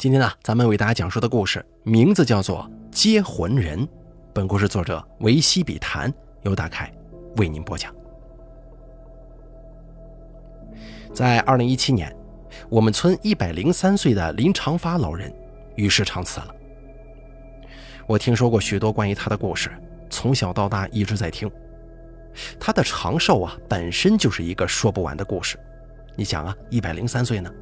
今天呢，咱们为大家讲述的故事名字叫做《接魂人》。本故事作者维西比谈，由大凯为您播讲。在二零一七年，我们村一百零三岁的林长发老人与世长辞了。我听说过许多关于他的故事，从小到大一直在听。他的长寿啊，本身就是一个说不完的故事。你想啊，一百零三岁呢。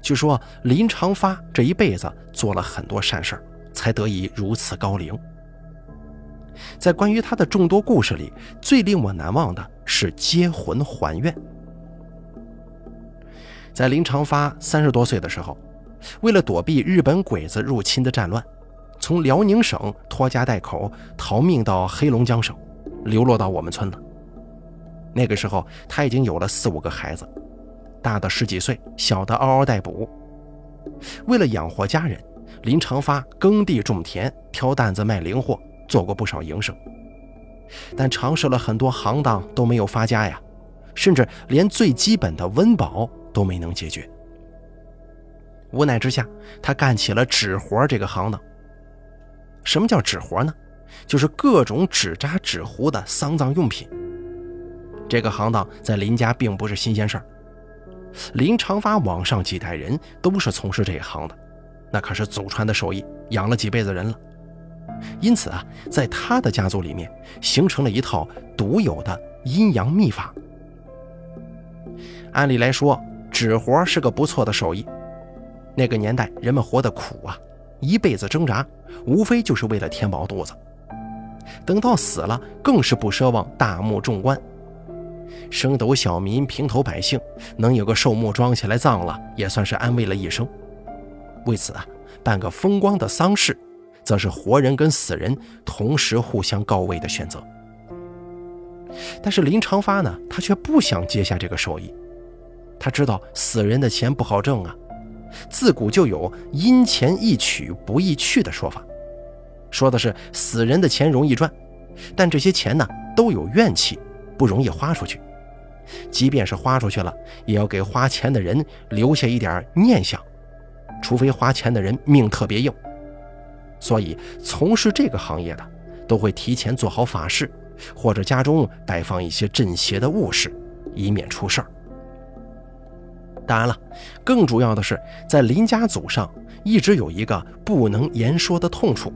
据说林长发这一辈子做了很多善事才得以如此高龄。在关于他的众多故事里，最令我难忘的是接魂还愿。在林长发三十多岁的时候，为了躲避日本鬼子入侵的战乱，从辽宁省拖家带口逃命到黑龙江省，流落到我们村了。那个时候他已经有了四五个孩子。大的十几岁，小的嗷嗷待哺。为了养活家人，林长发耕地种田，挑担子卖零货，做过不少营生。但尝试了很多行当都没有发家呀，甚至连最基本的温饱都没能解决。无奈之下，他干起了纸活这个行当。什么叫纸活呢？就是各种纸扎、纸糊的丧葬用品。这个行当在林家并不是新鲜事儿。林长发往上几代人都是从事这一行的，那可是祖传的手艺，养了几辈子人了。因此啊，在他的家族里面形成了一套独有的阴阳秘法。按理来说，纸活是个不错的手艺。那个年代人们活得苦啊，一辈子挣扎，无非就是为了填饱肚子。等到死了，更是不奢望大墓重棺。升斗小民、平头百姓能有个寿墓装起来葬了，也算是安慰了一生。为此啊，办个风光的丧事，则是活人跟死人同时互相告慰的选择。但是林长发呢，他却不想接下这个手艺。他知道死人的钱不好挣啊，自古就有“阴钱易取，不易去”的说法，说的是死人的钱容易赚，但这些钱呢，都有怨气，不容易花出去。即便是花出去了，也要给花钱的人留下一点念想，除非花钱的人命特别硬。所以，从事这个行业的都会提前做好法事，或者家中摆放一些镇邪的物事，以免出事儿。当然了，更主要的是，在林家祖上一直有一个不能言说的痛处，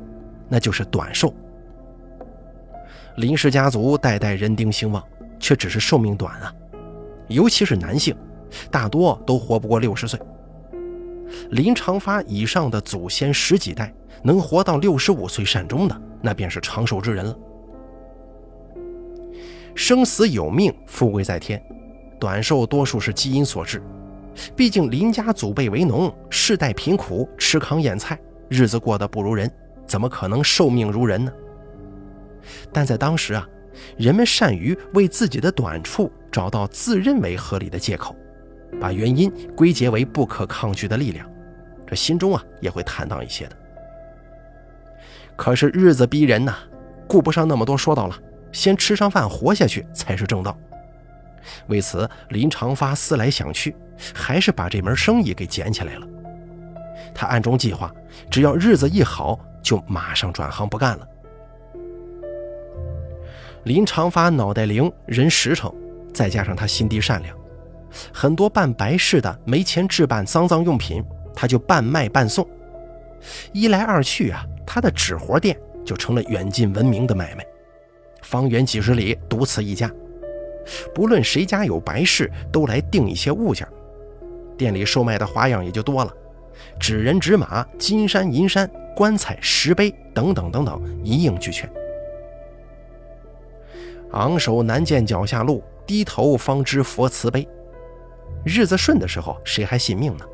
那就是短寿。林氏家族代代人丁兴旺，却只是寿命短啊。尤其是男性，大多都活不过六十岁。林长发以上的祖先十几代能活到六十五岁善终的，那便是长寿之人了。生死有命，富贵在天，短寿多数是基因所致。毕竟林家祖辈为农，世代贫苦，吃糠咽菜，日子过得不如人，怎么可能寿命如人呢？但在当时啊。人们善于为自己的短处找到自认为合理的借口，把原因归结为不可抗拒的力量，这心中啊也会坦荡一些的。可是日子逼人呐，顾不上那么多说道了，先吃上饭活下去才是正道。为此，林长发思来想去，还是把这门生意给捡起来了。他暗中计划，只要日子一好，就马上转行不干了。林长发脑袋灵，人实诚，再加上他心地善良，很多办白事的没钱置办丧葬用品，他就半卖半送。一来二去啊，他的纸活店就成了远近闻名的买卖，方圆几十里独此一家。不论谁家有白事，都来订一些物件，店里售卖的花样也就多了：纸人、纸马、金山、银山、棺材、石碑等等等等，一应俱全。昂首难见脚下路，低头方知佛慈悲。日子顺的时候，谁还信命呢？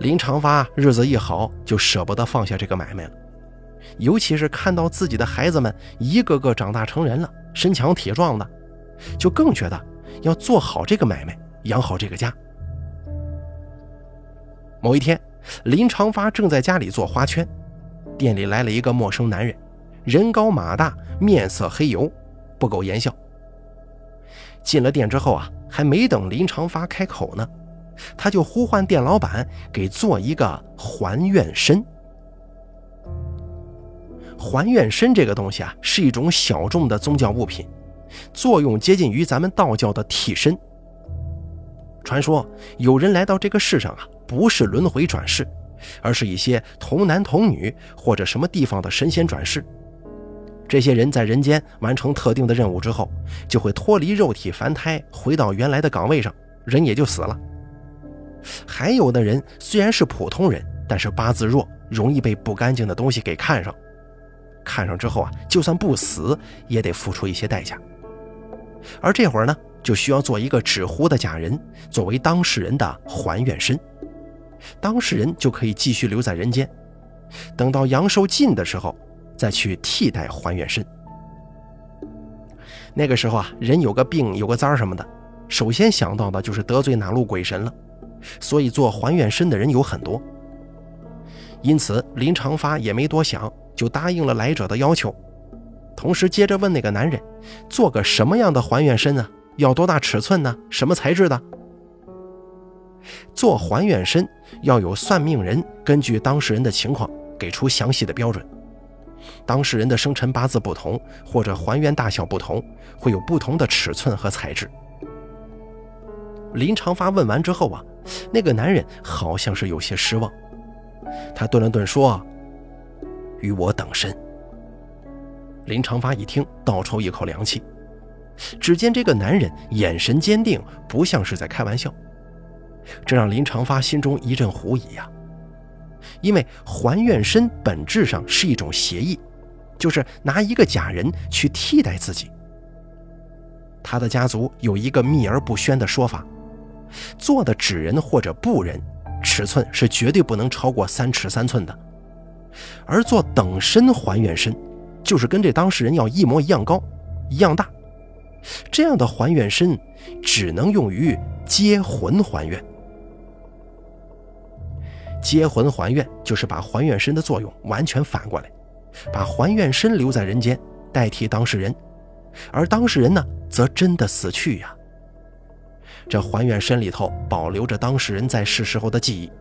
林长发日子一好，就舍不得放下这个买卖了。尤其是看到自己的孩子们一个个长大成人了，身强体壮的，就更觉得要做好这个买卖，养好这个家。某一天，林长发正在家里做花圈，店里来了一个陌生男人，人高马大，面色黑油。不苟言笑。进了店之后啊，还没等林长发开口呢，他就呼唤店老板给做一个还愿参。还愿参这个东西啊，是一种小众的宗教物品，作用接近于咱们道教的替身。传说有人来到这个世上啊，不是轮回转世，而是一些童男童女或者什么地方的神仙转世。这些人在人间完成特定的任务之后，就会脱离肉体凡胎，回到原来的岗位上，人也就死了。还有的人虽然是普通人，但是八字弱，容易被不干净的东西给看上。看上之后啊，就算不死，也得付出一些代价。而这会儿呢，就需要做一个纸糊的假人，作为当事人的还愿身。当事人就可以继续留在人间，等到阳寿尽的时候，再去替代还愿身。那个时候啊，人有个病有个灾儿什么的，首先想到的就是得罪哪路鬼神了，所以做还愿身的人有很多。因此，林长发也没多想。就答应了来者的要求，同时接着问那个男人：“做个什么样的还原身呢？要多大尺寸呢？什么材质的？”做还原身要有算命人根据当事人的情况给出详细的标准。当事人的生辰八字不同，或者还原大小不同，会有不同的尺寸和材质。林长发问完之后啊，那个男人好像是有些失望，他顿了顿说。与我等身。林长发一听，倒抽一口凉气。只见这个男人眼神坚定，不像是在开玩笑，这让林长发心中一阵狐疑呀。因为还愿身本质上是一种协议，就是拿一个假人去替代自己。他的家族有一个秘而不宣的说法：做的纸人或者布人，尺寸是绝对不能超过三尺三寸的。而做等身还愿身，就是跟这当事人要一模一样高，一样大。这样的还愿身只能用于接魂还愿。接魂还愿就是把还愿身的作用完全反过来，把还愿身留在人间代替当事人，而当事人呢，则真的死去呀。这还原身里头保留着当事人在世时候的记忆，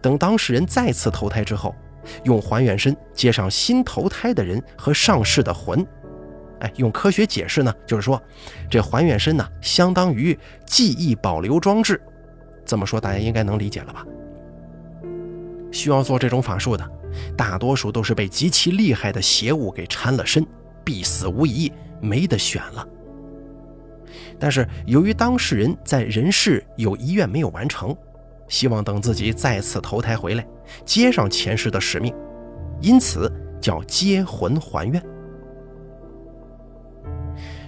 等当事人再次投胎之后。用还原身接上新投胎的人和上世的魂，哎，用科学解释呢，就是说，这还原身呢，相当于记忆保留装置。这么说大家应该能理解了吧？需要做这种法术的，大多数都是被极其厉害的邪物给缠了身，必死无疑，没得选了。但是由于当事人在人世有遗愿没有完成。希望等自己再次投胎回来，接上前世的使命，因此叫接魂还愿。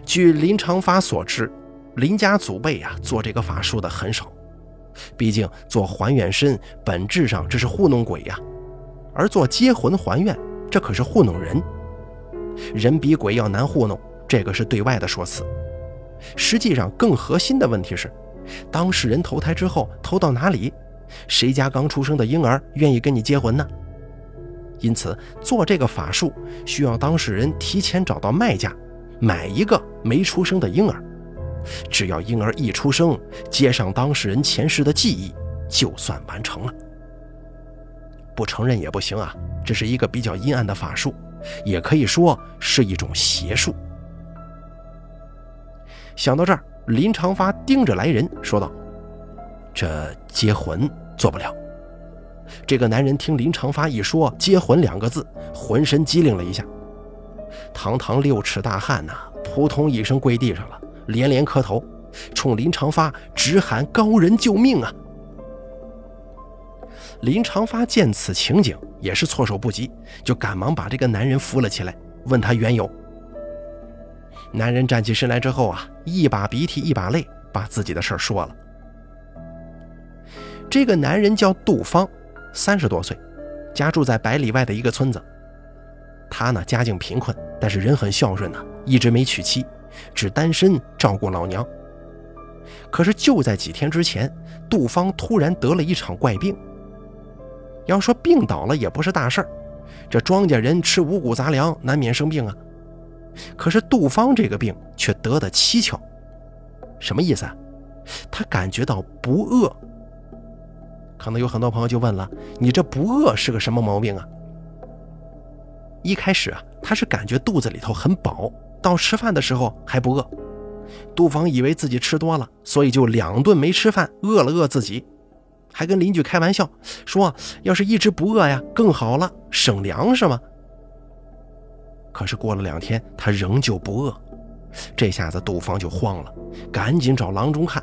据林长发所知，林家祖辈呀做这个法术的很少，毕竟做还原身本质上这是糊弄鬼呀，而做接魂还愿这可是糊弄人，人比鬼要难糊弄，这个是对外的说辞。实际上更核心的问题是。当事人投胎之后投到哪里？谁家刚出生的婴儿愿意跟你结婚呢？因此做这个法术需要当事人提前找到卖家，买一个没出生的婴儿。只要婴儿一出生，接上当事人前世的记忆，就算完成了。不承认也不行啊！这是一个比较阴暗的法术，也可以说是一种邪术。想到这儿。林长发盯着来人说道：“这接魂做不了。”这个男人听林长发一说“接魂”两个字，浑身机灵了一下。堂堂六尺大汉呐，扑通一声跪地上了，连连磕头，冲林长发直喊：“高人救命啊！”林长发见此情景，也是措手不及，就赶忙把这个男人扶了起来，问他缘由。男人站起身来之后啊，一把鼻涕一把泪，把自己的事儿说了。这个男人叫杜芳，三十多岁，家住在百里外的一个村子。他呢家境贫困，但是人很孝顺呢，一直没娶妻，只单身照顾老娘。可是就在几天之前，杜芳突然得了一场怪病。要说病倒了也不是大事儿，这庄稼人吃五谷杂粮，难免生病啊。可是杜芳这个病却得的蹊跷，什么意思啊？他感觉到不饿，可能有很多朋友就问了：你这不饿是个什么毛病啊？一开始啊，他是感觉肚子里头很饱，到吃饭的时候还不饿。杜芳以为自己吃多了，所以就两顿没吃饭，饿了饿自己，还跟邻居开玩笑说：要是一直不饿呀，更好了，省粮食嘛。可是过了两天，他仍旧不饿，这下子杜芳就慌了，赶紧找郎中看。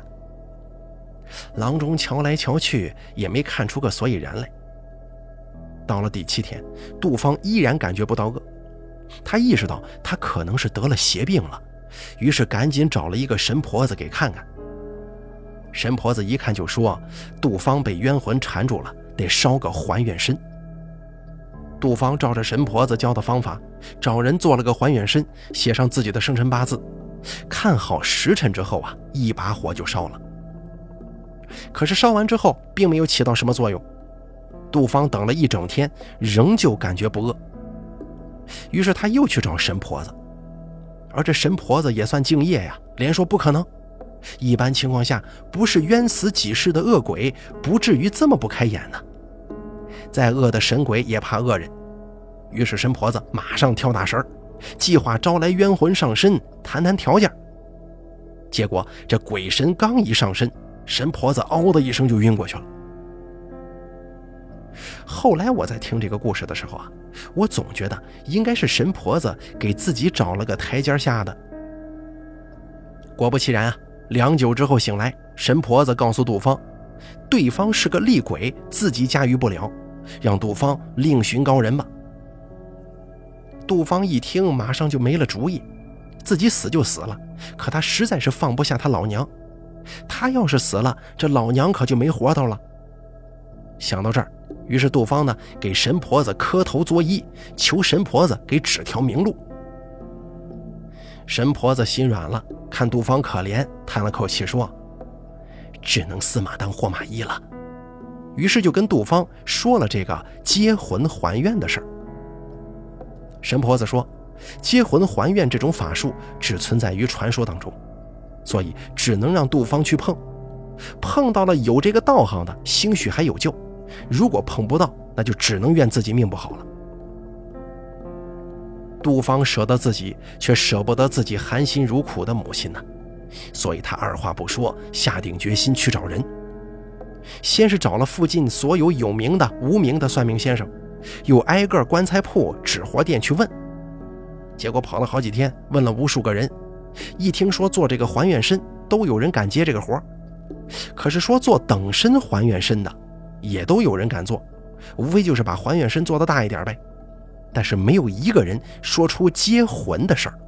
郎中瞧来瞧去，也没看出个所以然来。到了第七天，杜芳依然感觉不到饿，他意识到他可能是得了邪病了，于是赶紧找了一个神婆子给看看。神婆子一看就说：“杜芳被冤魂缠住了，得烧个还愿身。”杜芳照着神婆子教的方法，找人做了个还愿身，写上自己的生辰八字，看好时辰之后啊，一把火就烧了。可是烧完之后，并没有起到什么作用。杜芳等了一整天，仍旧感觉不饿。于是他又去找神婆子，而这神婆子也算敬业呀，连说不可能。一般情况下，不是冤死几世的恶鬼，不至于这么不开眼呢。再恶的神鬼也怕恶人，于是神婆子马上跳大神儿计划招来冤魂上身谈谈条件。结果这鬼神刚一上身，神婆子嗷的一声就晕过去了。后来我在听这个故事的时候啊，我总觉得应该是神婆子给自己找了个台阶下的。果不其然啊，良久之后醒来，神婆子告诉杜芳，对方是个厉鬼，自己驾驭不了。让杜芳另寻高人吧。杜芳一听，马上就没了主意，自己死就死了，可他实在是放不下他老娘。他要是死了，这老娘可就没活头了。想到这儿，于是杜芳呢给神婆子磕头作揖，求神婆子给指条明路。神婆子心软了，看杜芳可怜，叹了口气说：“只能死马当活马医了。”于是就跟杜芳说了这个接魂还愿的事儿。神婆子说，接魂还愿这种法术只存在于传说当中，所以只能让杜芳去碰。碰到了有这个道行的，兴许还有救；如果碰不到，那就只能怨自己命不好了。杜芳舍得自己，却舍不得自己含辛茹苦的母亲呢，所以他二话不说，下定决心去找人。先是找了附近所有有名的、无名的算命先生，又挨个棺材铺、纸活店去问，结果跑了好几天，问了无数个人，一听说做这个还原身，都有人敢接这个活可是说做等身还原身的，也都有人敢做，无非就是把还原身做得大一点呗。但是没有一个人说出接魂的事儿，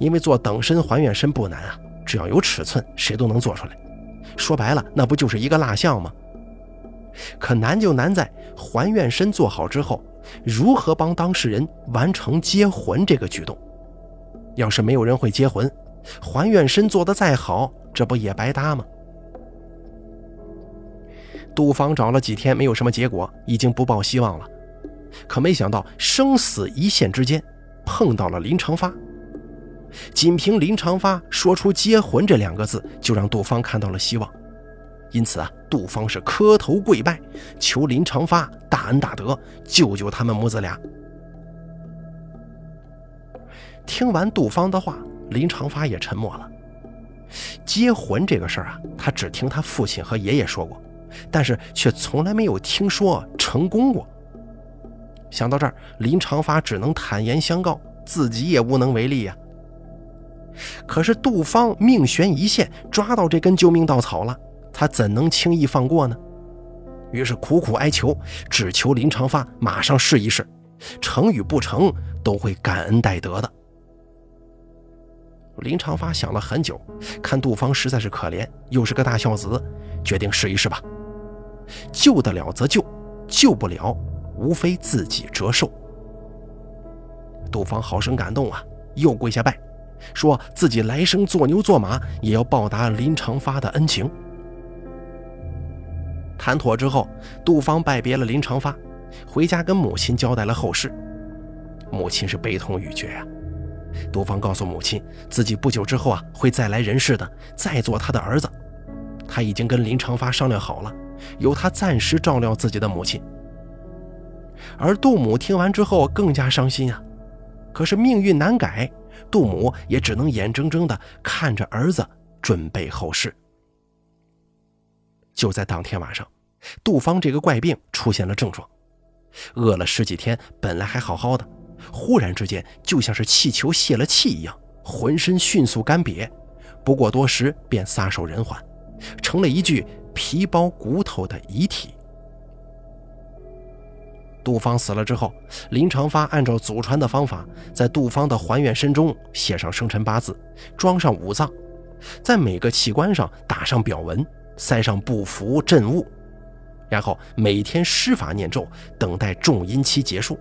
因为做等身还原身不难啊，只要有尺寸，谁都能做出来。说白了，那不就是一个蜡像吗？可难就难在还愿身做好之后，如何帮当事人完成接魂这个举动？要是没有人会接魂，还愿身做的再好，这不也白搭吗？杜芳找了几天，没有什么结果，已经不抱希望了。可没想到生死一线之间，碰到了林长发。仅凭林长发说出“接魂”这两个字，就让杜芳看到了希望。因此啊，杜芳是磕头跪拜，求林长发大恩大德，救救他们母子俩。听完杜芳的话，林长发也沉默了。接魂这个事儿啊，他只听他父亲和爷爷说过，但是却从来没有听说成功过。想到这儿，林长发只能坦言相告，自己也无能为力呀。可是杜芳命悬一线，抓到这根救命稻草了，他怎能轻易放过呢？于是苦苦哀求，只求林长发马上试一试，成与不成都会感恩戴德的。林长发想了很久，看杜芳实在是可怜，又是个大孝子，决定试一试吧。救得了则救，救不了，无非自己折寿。杜芳好生感动啊，又跪下拜。说自己来生做牛做马，也要报答林长发的恩情。谈妥之后，杜芳拜别了林长发，回家跟母亲交代了后事。母亲是悲痛欲绝啊。杜芳告诉母亲，自己不久之后啊会再来人世的，再做他的儿子。他已经跟林长发商量好了，由他暂时照料自己的母亲。而杜母听完之后更加伤心啊，可是命运难改，杜母也只能眼睁睁地看着儿子准备后事。就在当天晚上，杜芳这个怪病出现了症状，饿了十几天，本来还好好的，忽然之间就像是气球泄了气一样，浑身迅速干瘪，不过多时便撒手人寰，成了一具皮包骨头的遗体。杜芳死了之后，林长发按照祖传的方法，在杜芳的还愿身中写上生辰八字，装上五脏，在每个器官上打上表文，塞上布符镇物，然后每天施法念咒，等待重阴期结束。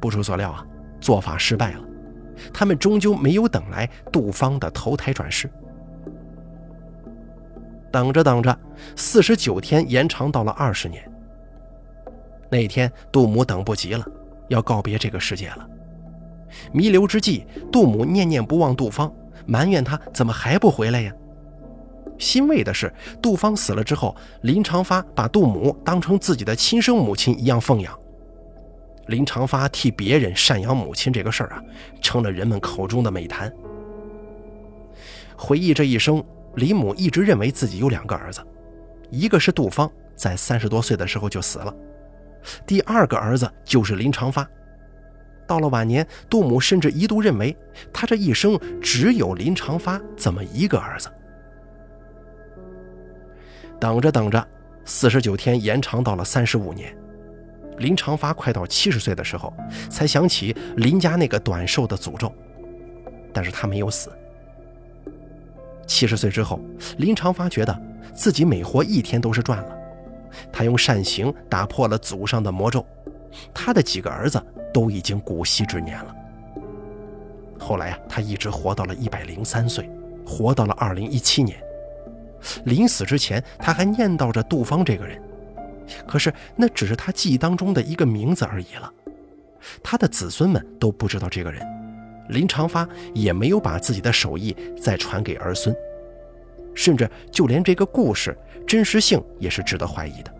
不出所料啊，做法失败了，他们终究没有等来杜芳的投胎转世。等着等着，四十九天延长到了二十年。那天，杜母等不及了，要告别这个世界了。弥留之际，杜母念念不忘杜芳，埋怨他怎么还不回来呀？欣慰的是，杜芳死了之后，林长发把杜母当成自己的亲生母亲一样奉养。林长发替别人赡养母亲这个事儿啊，成了人们口中的美谈。回忆这一生，林母一直认为自己有两个儿子，一个是杜芳，在三十多岁的时候就死了。第二个儿子就是林长发。到了晚年，杜母甚至一度认为他这一生只有林长发这么一个儿子。等着等着，四十九天延长到了三十五年，林长发快到七十岁的时候，才想起林家那个短寿的诅咒，但是他没有死。七十岁之后，林长发觉得自己每活一天都是赚了。他用善行打破了祖上的魔咒，他的几个儿子都已经古稀之年了。后来啊，他一直活到了一百零三岁，活到了二零一七年。临死之前，他还念叨着杜芳这个人，可是那只是他记忆当中的一个名字而已了。他的子孙们都不知道这个人，林长发也没有把自己的手艺再传给儿孙，甚至就连这个故事。真实性也是值得怀疑的，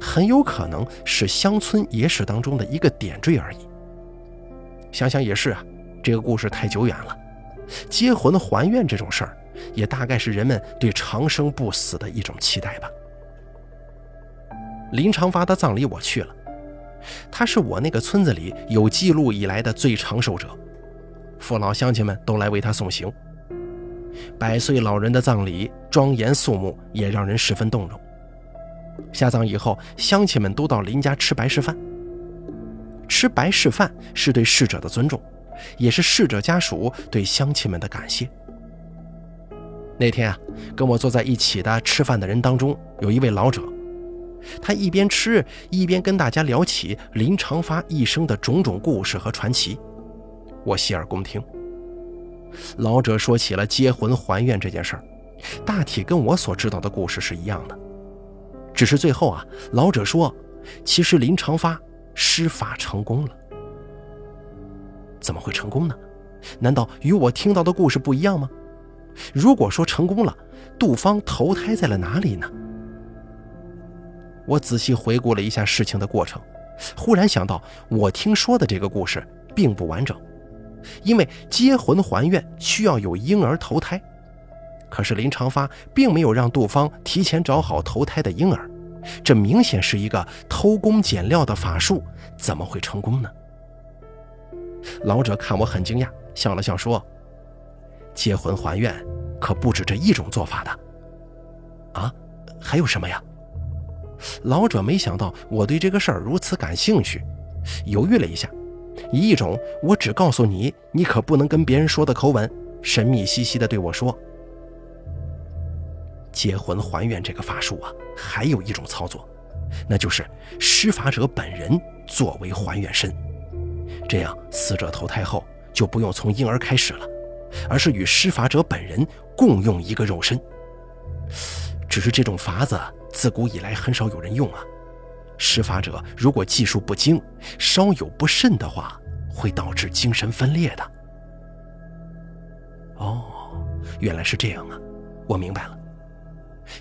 很有可能是乡村野史当中的一个点缀而已。想想也是啊，这个故事太久远了，结婚还愿这种事儿，也大概是人们对长生不死的一种期待吧。林长发的葬礼我去了，他是我那个村子里有记录以来的最长寿者，父老乡亲们都来为他送行。百岁老人的葬礼庄严肃穆，也让人十分动容。下葬以后，乡亲们都到林家吃白事饭。吃白事饭是对逝者的尊重，也是逝者家属对乡亲们的感谢。那天啊，跟我坐在一起的吃饭的人当中，有一位老者，他一边吃一边跟大家聊起林长发一生的种种故事和传奇，我洗耳恭听。老者说起了结魂还愿这件事儿，大体跟我所知道的故事是一样的，只是最后啊，老者说，其实林长发施法成功了。怎么会成功呢？难道与我听到的故事不一样吗？如果说成功了，杜芳投胎在了哪里呢？我仔细回顾了一下事情的过程，忽然想到，我听说的这个故事并不完整。因为接魂还愿需要有婴儿投胎，可是林长发并没有让杜芳提前找好投胎的婴儿，这明显是一个偷工减料的法术，怎么会成功呢？老者看我很惊讶，笑了笑说：“接魂还愿可不止这一种做法的，啊，还有什么呀？”老者没想到我对这个事儿如此感兴趣，犹豫了一下。以一种我只告诉你，你可不能跟别人说的口吻，神秘兮兮地对我说：“结魂还愿这个法术啊，还有一种操作，那就是施法者本人作为还愿身，这样死者投胎后就不用从婴儿开始了，而是与施法者本人共用一个肉身。只是这种法子自古以来很少有人用啊。”施法者如果技术不精，稍有不慎的话，会导致精神分裂的。哦，原来是这样啊，我明白了。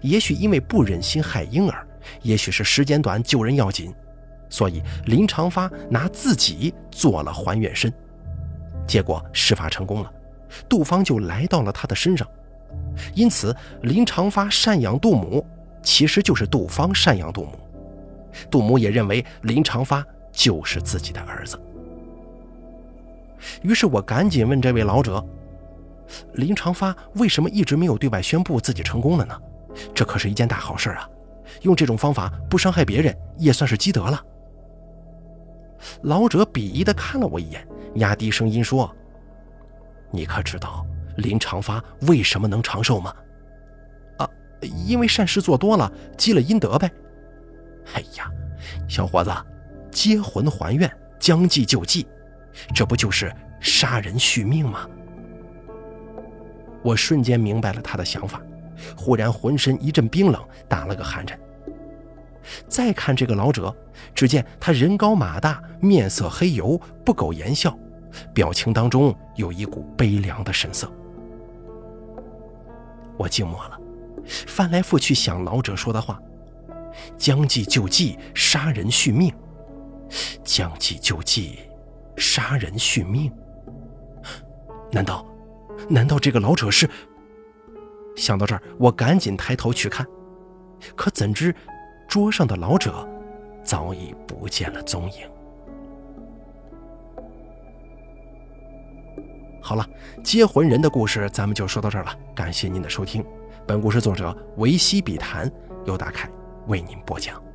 也许因为不忍心害婴儿，也许是时间短救人要紧，所以林长发拿自己做了还原身。结果施法成功了，杜芳就来到了他的身上。因此，林长发赡养杜母，其实就是杜芳赡养杜母。杜母也认为林长发就是自己的儿子。于是我赶紧问这位老者：“林长发为什么一直没有对外宣布自己成功了呢？这可是一件大好事啊！用这种方法不伤害别人，也算是积德了。”老者鄙夷地看了我一眼，压低声音说：“你可知道林长发为什么能长寿吗？”“啊，因为善事做多了，积了阴德呗。”“哎呀，小伙子，接魂还愿，将计就计。”这不就是杀人续命吗？我瞬间明白了他的想法，忽然浑身一阵冰冷，打了个寒颤。再看这个老者，只见他人高马大，面色黑油，不苟言笑，表情当中有一股悲凉的神色。我静默了，翻来覆去想老者说的话：将计就计，杀人续命，将计就计。杀人续命？难道，难道这个老者是？想到这儿，我赶紧抬头去看，可怎知桌上的老者早已不见了踪影。好了，接魂人的故事咱们就说到这儿了，感谢您的收听。本故事作者维西笔谈由大凯为您播讲。